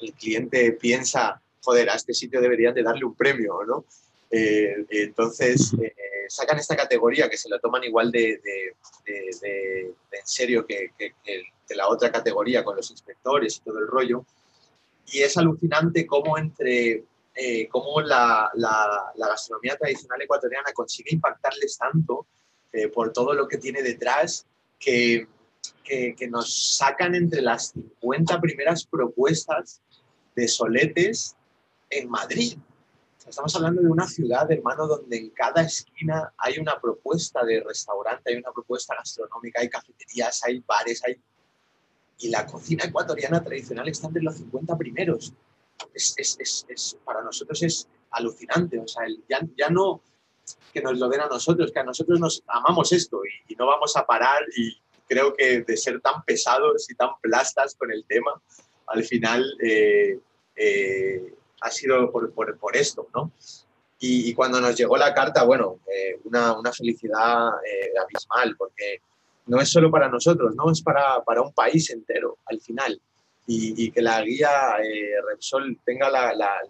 el, cliente piensa, joder, a este sitio deberían de darle un premio, ¿no? entonces, sacan esta categoría que se la toman igual de, en serio que, la otra categoría con los inspectores y todo el rollo. Y es alucinante cómo entre eh, cómo la, gastronomía tradicional ecuatoriana consigue impactarles tanto eh, por todo lo que tiene detrás que, que, nos sacan entre las 50 primeras propuestas de soletes en Madrid. Estamos hablando de una ciudad, hermano, donde en cada esquina hay una propuesta de restaurante, hay una propuesta gastronómica, hay cafeterías, hay bares, hay... Y la cocina ecuatoriana tradicional está entre los 50 primeros. Es, es, es, para nosotros es, alucinante. O sea, ya, ya no que nos lo den a nosotros, que a nosotros nos amamos esto y, no vamos a parar y creo que de ser tan pesados y tan plastas con el tema, al final eh, eh, ha sido por, por, por esto, ¿no? Y, cuando nos llegó la carta, bueno, eh, una, una, felicidad abismal, porque no es solo para nosotros, no es para, para un país entero al final. Y, y que la guía Repsol tenga la, la,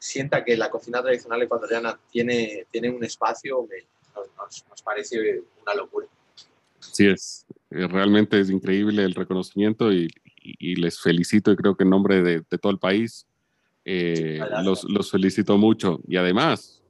sienta que la cocina tradicional ecuatoriana tiene, tiene un espacio, nos, nos, parece una locura. Así es, eh, realmente es increíble el reconocimiento y, y, les felicito y creo que en nombre de, de todo el país eh, los, los, felicito mucho. Y además,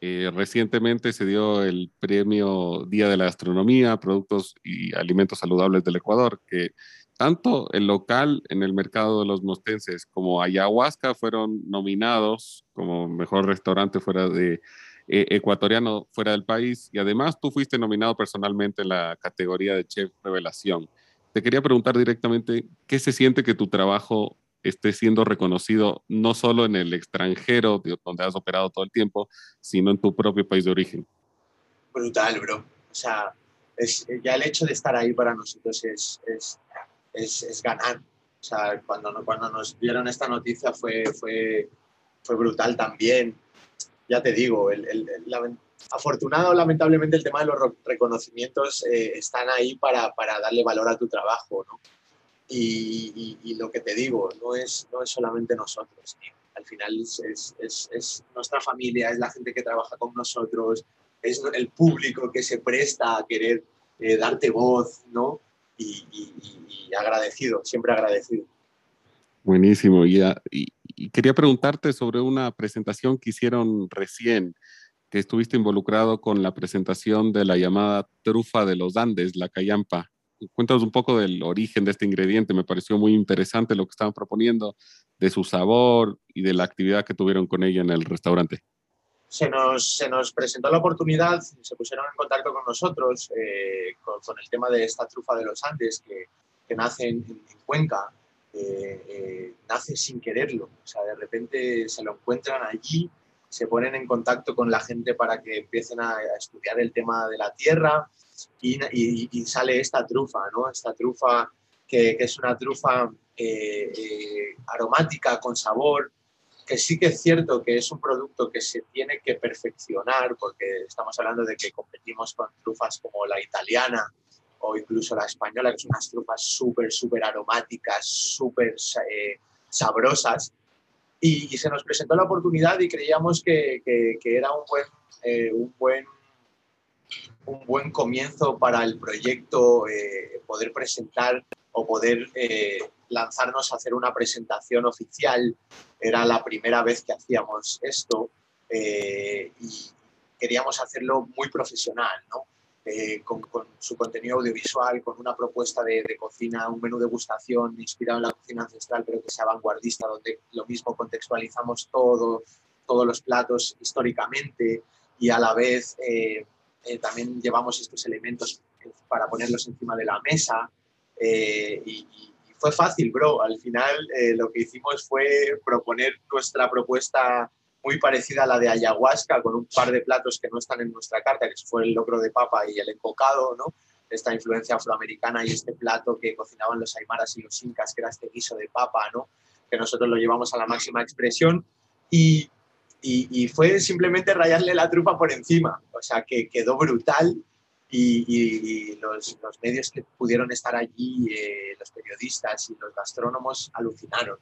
eh, recientemente se dio el premio Día de la Gastronomía, Productos y Alimentos Saludables del Ecuador, que tanto el local en el mercado de los mostenses como Ayahuasca fueron nominados como mejor restaurante fuera de eh, ecuatoriano fuera del país y además tú fuiste nominado personalmente en la categoría de chef revelación. Te quería preguntar directamente qué se siente que tu trabajo esté siendo reconocido no solo en el extranjero, donde has operado todo el tiempo, sino en tu propio país de origen. Brutal, bro. O sea, es, ya el hecho de estar ahí para nosotros es, es es, ganar. O sea, cuando, cuando nos dieron esta noticia fue, fue, fue brutal también. Ya te digo, el, el, afortunado lamentablemente el tema de los reconocimientos eh, están ahí para, para, darle valor a tu trabajo, ¿no? Y, y, lo que te digo, no es, no es solamente nosotros, al final es, es, es, nuestra familia, es la gente que trabaja con nosotros, es el público que se presta a querer eh, darte voz, ¿no? y, agradecido, siempre agradecido. Buenísimo. Y, quería preguntarte sobre una presentación que hicieron recién, que estuviste involucrado con la presentación de la llamada trufa de los Andes, la cayampa. Cuéntanos un poco del origen de este ingrediente. Me pareció muy interesante lo que estaban proponiendo, de su sabor y de la actividad que tuvieron con ella en el restaurante se nos, se nos presentó la oportunidad, se pusieron en contacto con nosotros eh, con, el tema de esta trufa de los Andes que, que nace en, Cuenca, eh, eh, nace sin quererlo. O sea, de repente se lo encuentran allí, se ponen en contacto con la gente para que empiecen a, estudiar el tema de la tierra y, sale esta trufa, ¿no? Esta trufa que, es una trufa aromática, con sabor, que sí que es cierto que es un producto que se tiene que perfeccionar, porque estamos hablando de que competimos con trufas como la italiana o incluso la española, que son unas trufas súper, súper aromáticas, súper eh, sabrosas. Y, se nos presentó la oportunidad y creíamos que, que, era un buen, eh, un, buen, un buen comienzo para el proyecto eh, poder presentar o poder lanzarnos a hacer una presentación oficial. Era la primera vez que hacíamos esto eh, y queríamos hacerlo muy profesional, ¿no? Eh, con, su contenido audiovisual, con una propuesta de, cocina, un menú de gustación inspirado en la cocina ancestral, pero que sea vanguardista, donde lo mismo contextualizamos todo, todos los platos históricamente y a la vez eh, también llevamos estos elementos para ponerlos encima de la mesa y, fue fácil, bro. Al final eh, lo que hicimos fue proponer nuestra propuesta muy parecida a la de ayahuasca, con un par de platos que no están en nuestra carta, que fue el locro de papa y el encocado, ¿no? Esta influencia afroamericana y este plato que cocinaban los aymaras y los incas, que era este guiso de papa, ¿no? Que nosotros lo llevamos a la máxima expresión. Y, y, y fue simplemente rayarle la trufa por encima. O sea, que quedó brutal y, los, los, medios que pudieron estar allí, eh, los periodistas y los gastrónomos alucinaron.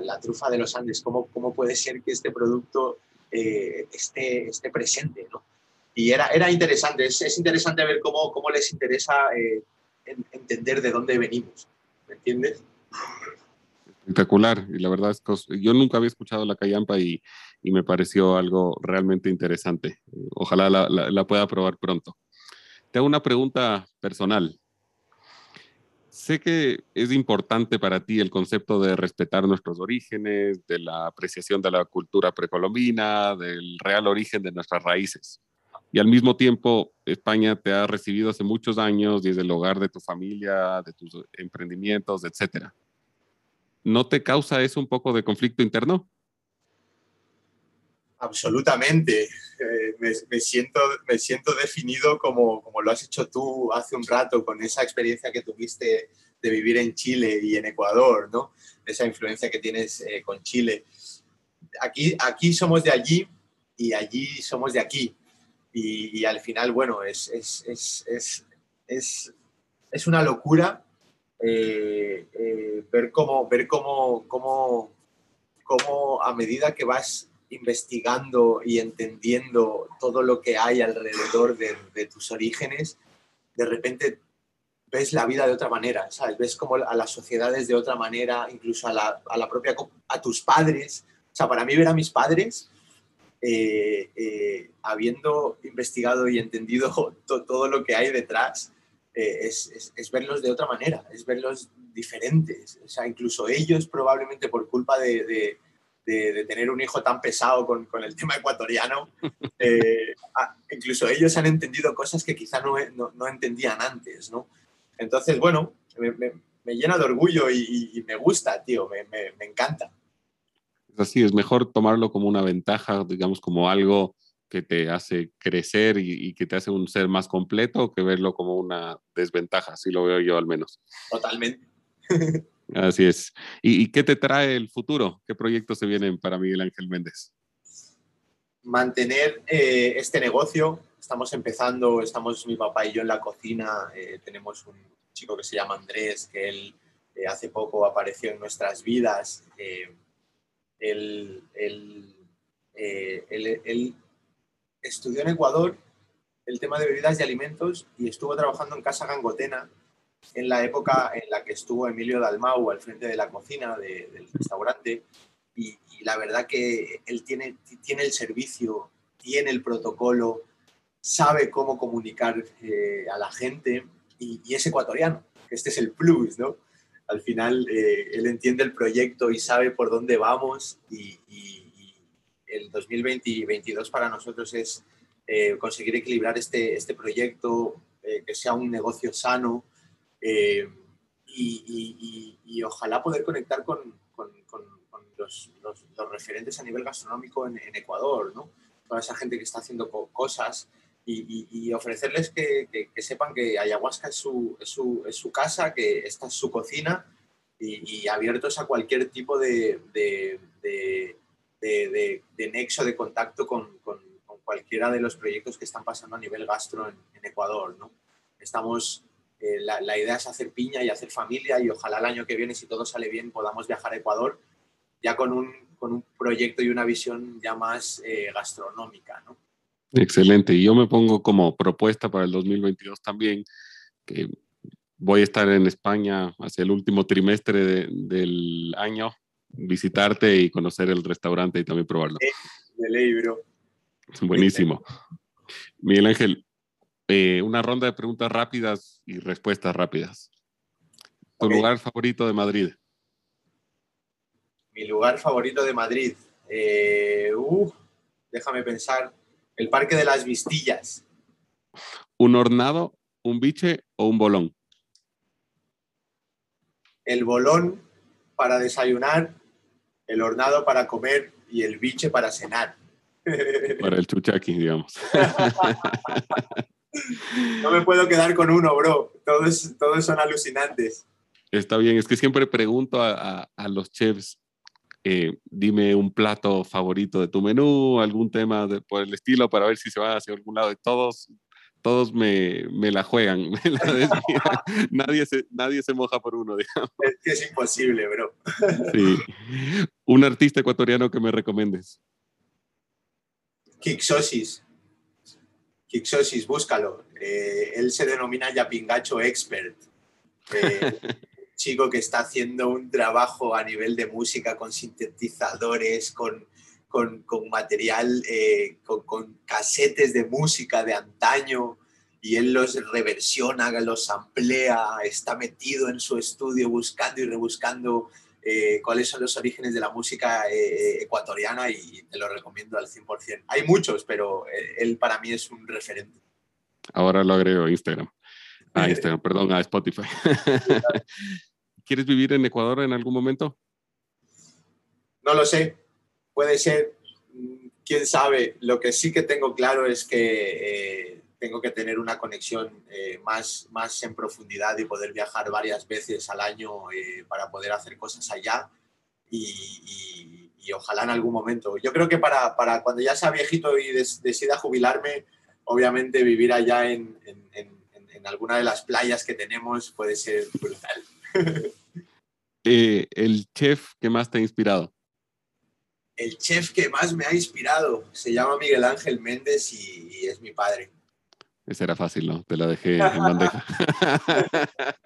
La, trufa de los Andes, ¿cómo, cómo puede ser que este producto eh, esté, esté presente? ¿no? Y era, era interesante, es, es interesante ver cómo, cómo les interesa eh, entender de dónde venimos, ¿me entiendes? Espectacular, y la verdad es que yo nunca había escuchado la cayampa y, y me pareció algo realmente interesante. Ojalá la, la, pueda probar pronto. Te hago una pregunta personal. Sé que es importante para ti el concepto de respetar nuestros orígenes, de la apreciación de la cultura precolombina, del real origen de nuestras raíces. Y al mismo tiempo, España te ha recibido hace muchos años desde el hogar de tu familia, de tus emprendimientos, etc. ¿No te causa eso un poco de conflicto interno? Absolutamente. Eh, me, siento, me siento definido como, como lo has hecho tú hace un rato, con esa experiencia que tuviste de vivir en Chile y en Ecuador, ¿no? Esa influencia que tienes eh, con Chile. Aquí, aquí somos de allí y allí somos de aquí. Y, al final, bueno, es, es, es, es, es una locura eh, ver, cómo, ver cómo, cómo, cómo a medida que vas investigando y entendiendo todo lo que hay alrededor de, tus orígenes, de repente ves la vida de otra manera, ¿sabes? Ves como a las sociedades de otra manera, incluso a la, a la propia, a tus padres. O sea, para mí ver a mis padres, eh, eh, habiendo investigado y entendido todo lo que hay detrás, eh, es, es, verlos de otra manera, es verlos diferentes. O sea, incluso ellos probablemente por culpa de de, tener un hijo tan pesado con, con el tema ecuatoriano, eh, incluso ellos han entendido cosas que quizá no, no, entendían antes, ¿no? Entonces, bueno, me, me, llena de orgullo y, me gusta, tío, me, me, encanta. Es así, es mejor tomarlo como una ventaja, digamos, como algo que te hace crecer y, y, que te hace un ser más completo que verlo como una desventaja, así lo veo yo al menos. Totalmente. Así es. ¿Y, qué te trae el futuro? ¿Qué proyectos se vienen para Miguel Ángel Méndez? Mantener eh, este negocio. Estamos empezando, estamos mi papá y yo en la cocina. Eh, tenemos un chico que se llama Andrés, que él eh, hace poco apareció en nuestras vidas. Él, él, él estudió en Ecuador el tema de bebidas y alimentos y estuvo trabajando en Casa Gangotena en la época en la que estuvo Emilio Dalmau al frente de la cocina del restaurante y, la verdad que él tiene, tiene el servicio, tiene el protocolo, sabe cómo comunicar eh, a la gente y, es ecuatoriano, este es el plus, ¿no? Al final eh, él entiende el proyecto y sabe por dónde vamos y, el 2022 para nosotros es eh, conseguir equilibrar este, este proyecto, que sea un negocio sano, eh, y, ojalá poder conectar con, los, referentes a nivel gastronómico en, Ecuador, ¿no? Toda esa gente que está haciendo cosas y, ofrecerles que, sepan que ayahuasca es su, es su, casa, que esta es su cocina y, abiertos a cualquier tipo de, nexo de contacto con, cualquiera de los proyectos que están pasando a nivel gastro en, Ecuador, ¿no? Estamos eh, la, idea es hacer piña y hacer familia y ojalá el año que viene, si todo sale bien, podamos viajar a Ecuador ya con un, con un proyecto y una visión ya más eh, gastronómica. ¿no? Excelente. Y yo me pongo como propuesta para el 2022 también que voy a estar en España hacia el último trimestre del año, visitarte y conocer el restaurante y también probarlo. De libro. Buenísimo. Miguel Ángel, eh, una ronda de preguntas rápidas y respuestas rápidas. ¿Tu lugar favorito de Madrid? Mi lugar favorito de Madrid. Eh, déjame pensar. El Parque de las Vistillas. ¿Un hornado, un biche o un bolón? El bolón para desayunar, el hornado para comer y el biche para cenar. Para el chuchaqui, digamos. No me puedo quedar con uno, bro. Todos, todos son alucinantes. Está bien, es que siempre pregunto a, los chefs, eh, dime un plato favorito de tu menú, algún tema por el estilo para ver si se va hacia algún lado. de todos, todos me, me la juegan, nadie, se, nadie se moja por uno, digamos. Es que es imposible, bro. Sí. Un artista ecuatoriano que me recomiendes. Kixosis. Kixosis, búscalo. Eh, él se denomina Yapingacho Expert. Eh, chico que está haciendo un trabajo a nivel de música con sintetizadores, con, con, material, eh, con, con, casetes de música de antaño y él los reversiona, los amplía, está metido en su estudio buscando y rebuscando eh, cuáles son los orígenes de la música eh, eh, ecuatoriana y te lo recomiendo al 100%. Hay muchos, pero él para mí es un referente. Ahora lo agrego a Instagram. A Instagram, perdón, a Spotify. ¿Quieres vivir en Ecuador en algún momento? No lo sé. Puede ser. quién sabe. Lo que sí que tengo claro es que eh, tengo que tener una conexión eh, más, más en profundidad y poder viajar varias veces al año eh, para poder hacer cosas allá y, ojalá en algún momento. Yo creo que para, para cuando ya sea viejito y decida jubilarme, obviamente vivir allá en, en, alguna de las playas que tenemos puede ser brutal. el chef que más te ha inspirado el chef que más me ha inspirado se llama Miguel Ángel Méndez y, es mi padre. Ese era fácil, ¿no? Te lo dejé en bandeja.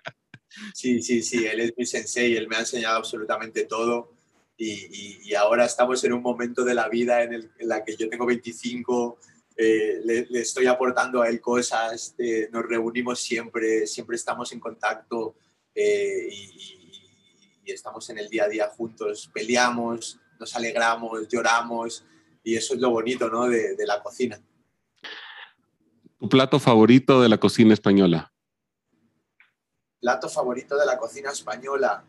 sí, sí, sí, él es mi sensei, él me ha enseñado absolutamente todo y, ahora estamos en un momento de la vida en, el, la que yo tengo 25, eh, le, estoy aportando a él cosas, eh, nos reunimos siempre, siempre estamos en contacto eh, y, estamos en el día a día juntos, peleamos, nos alegramos, lloramos y eso es lo bonito ¿no? de, la cocina. ¿Tu plato favorito de la cocina española? Plato favorito de la cocina española.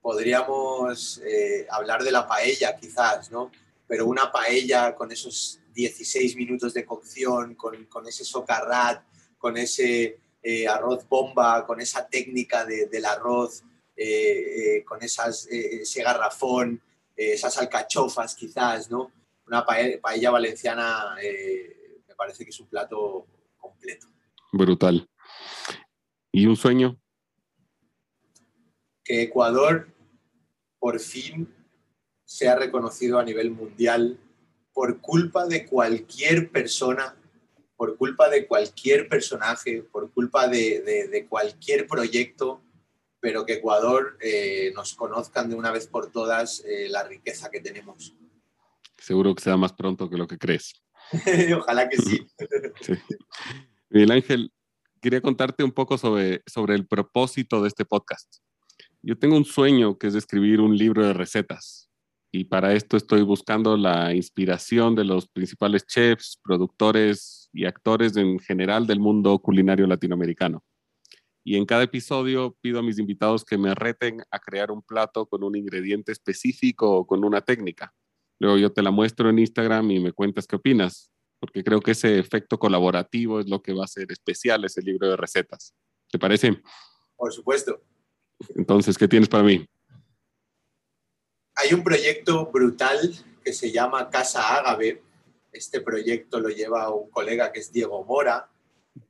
Podríamos eh, hablar de la paella quizás, ¿no? Pero una paella con esos 16 minutos de cocción, con, con ese socarrat, con ese eh, arroz bomba, con esa técnica del arroz, eh, con esas, ese garrafón, eh, esas alcachofas quizás, ¿no? Una paella, valenciana eh, me parece que es un plato completo. Brutal. ¿Y un sueño? Que Ecuador por fin sea reconocido a nivel mundial por culpa de cualquier persona, por culpa de cualquier personaje, por culpa de cualquier proyecto pero que Ecuador eh, nos conozcan de una vez por todas eh, la riqueza que tenemos. Seguro que sea más pronto que lo que crees. Ojalá que sí. Miguel Ángel, quería contarte un poco sobre, sobre el propósito de este podcast. Yo tengo un sueño que es escribir un libro de recetas y para esto estoy buscando la inspiración de los principales chefs, productores y actores en general del mundo culinario latinoamericano. Y en cada episodio pido a mis invitados que me reten a crear un plato con un ingrediente específico o con una técnica. Luego yo te la muestro en Instagram y me cuentas qué opinas, porque creo que ese efecto colaborativo es lo que va a ser especial ese libro de recetas. ¿Te parece? Por supuesto. Entonces, ¿qué tienes para mí? Hay un proyecto brutal que se llama Casa Ágave. Este proyecto lo lleva un colega que es Diego Mora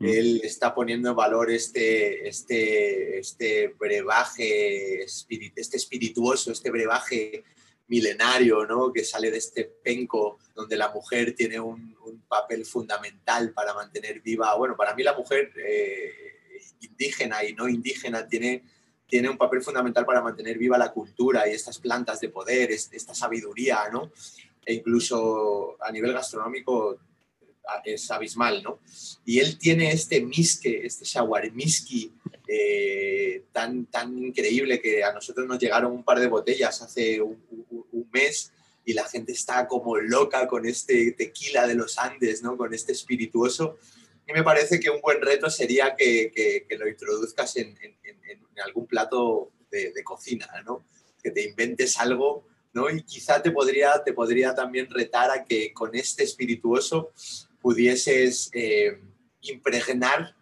él está poniendo en valor este, este, este brebaje, este espirituoso, este brebaje milenario, ¿no? Que sale de este penco donde la mujer tiene un, papel fundamental para mantener viva. Bueno, para mí la mujer eh, indígena y no indígena tiene, tiene un papel fundamental para mantener viva la cultura y estas plantas de poder, esta sabiduría, ¿no? E incluso a nivel gastronómico es abismal, ¿no? Y él tiene este miske, este shawarmiski eh, tan, tan increíble que a nosotros nos llegaron un par de botellas hace un, mes y la gente está como loca con este tequila de los Andes, ¿no? Con este espirituoso. Y me parece que un buen reto sería que, lo introduzcas en, algún plato de, de cocina, ¿no? Que te inventes algo ¿no? Y quizá te podría, te podría también retar a que con este espirituoso pudieses eh, impregnar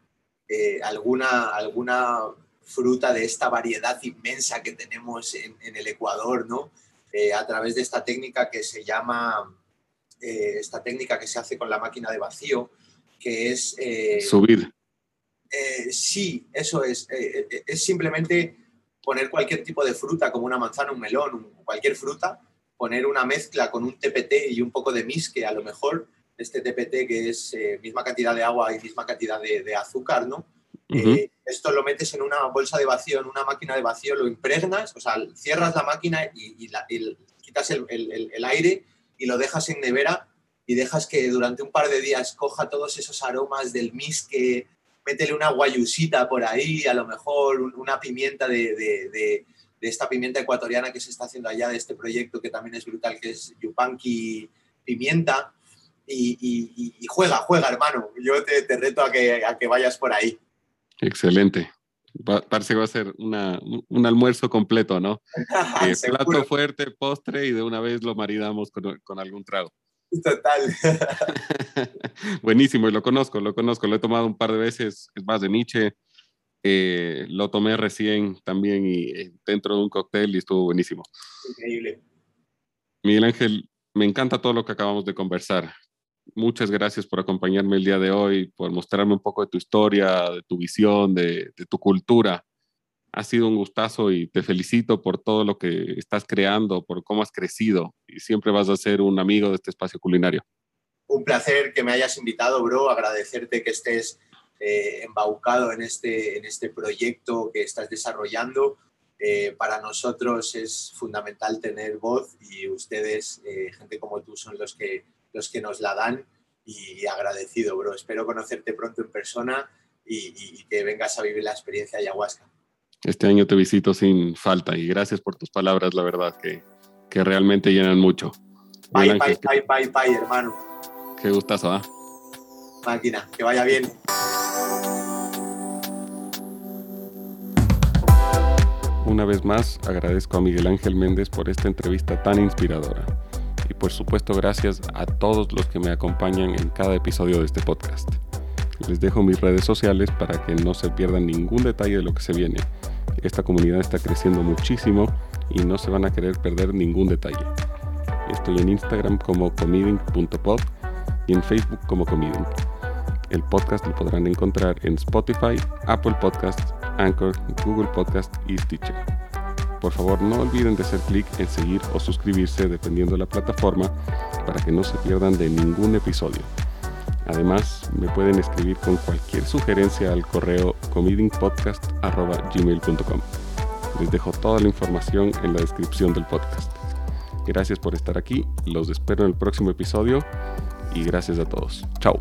eh, alguna, alguna fruta de esta variedad inmensa que tenemos en, el Ecuador, ¿no? Eh, a través de esta técnica que se llama, esta técnica que se hace con la máquina de vacío, que es... Subir. sí, eso es. es simplemente poner cualquier tipo de fruta, como una manzana, un melón, cualquier fruta, poner una mezcla con un TPT y un poco de misque, a lo mejor, este TPT que es eh, misma cantidad de agua y misma cantidad de, azúcar, ¿no? Eh, esto lo metes en una bolsa de vacío, en una máquina de vacío, lo impregnas, o sea, cierras la máquina y, quitas el, aire y lo dejas en nevera y dejas que durante un par de días coja todos esos aromas del misque, métele una guayusita por ahí, a lo mejor una pimienta de, de, esta pimienta ecuatoriana que se está haciendo allá, de este proyecto que también es brutal, que es Yupanqui Pimienta, y, juega, juega, hermano. Yo te, reto a que, a que, vayas por ahí. Excelente. parece que va a ser un almuerzo completo, ¿no? Eh, plato fuerte, postre y de una vez lo maridamos con, con, algún trago. Total. Buenísimo, y lo conozco, lo conozco, lo he tomado un par de veces, es más de Nietzsche. Eh, lo tomé recién también y eh, dentro de un cóctel y estuvo buenísimo. Increíble. Miguel Ángel, me encanta todo lo que acabamos de conversar. Muchas gracias por acompañarme el día de hoy, por mostrarme un poco de tu historia, de tu visión, de, tu cultura. Ha sido un gustazo y te felicito por todo lo que estás creando, por cómo has crecido y siempre vas a ser un amigo de este espacio culinario. Un placer que me hayas invitado, bro. Agradecerte que estés eh, embaucado en este, en este proyecto que estás desarrollando. Eh, para nosotros es fundamental tener voz y ustedes, eh, gente como tú, son los que, los que nos la dan y agradecido, bro. Espero conocerte pronto en persona y, y que vengas a vivir la experiencia ayahuasca. Este año te visito sin falta y gracias por tus palabras, la verdad, que, que realmente llenan mucho. Bye, bye, bye, bye, bye, hermano. Qué gustazo, ¿ah? Máquina, que vaya bien. Una vez más, agradezco a Miguel Ángel Méndez por esta entrevista tan inspiradora. Y por supuesto, gracias a todos los que me acompañan en cada episodio de este podcast. Les dejo mis redes sociales para que no se pierdan ningún detalle de lo que se viene. Esta comunidad está creciendo muchísimo y no se van a querer perder ningún detalle. Estoy en Instagram como comeding.pod y en Facebook como comeding. El podcast lo podrán encontrar en Spotify, Apple Podcasts, Anchor, Google Podcast y Stitcher. Por favor, no olviden de hacer clic en seguir o suscribirse dependiendo de la plataforma para que no se pierdan de ningún episodio. Además, me pueden escribir con cualquier sugerencia al correo comedingpodcast.gmail.com. Les dejo toda la información en la descripción del podcast. Gracias por estar aquí, los espero en el próximo episodio y gracias a todos. Chao.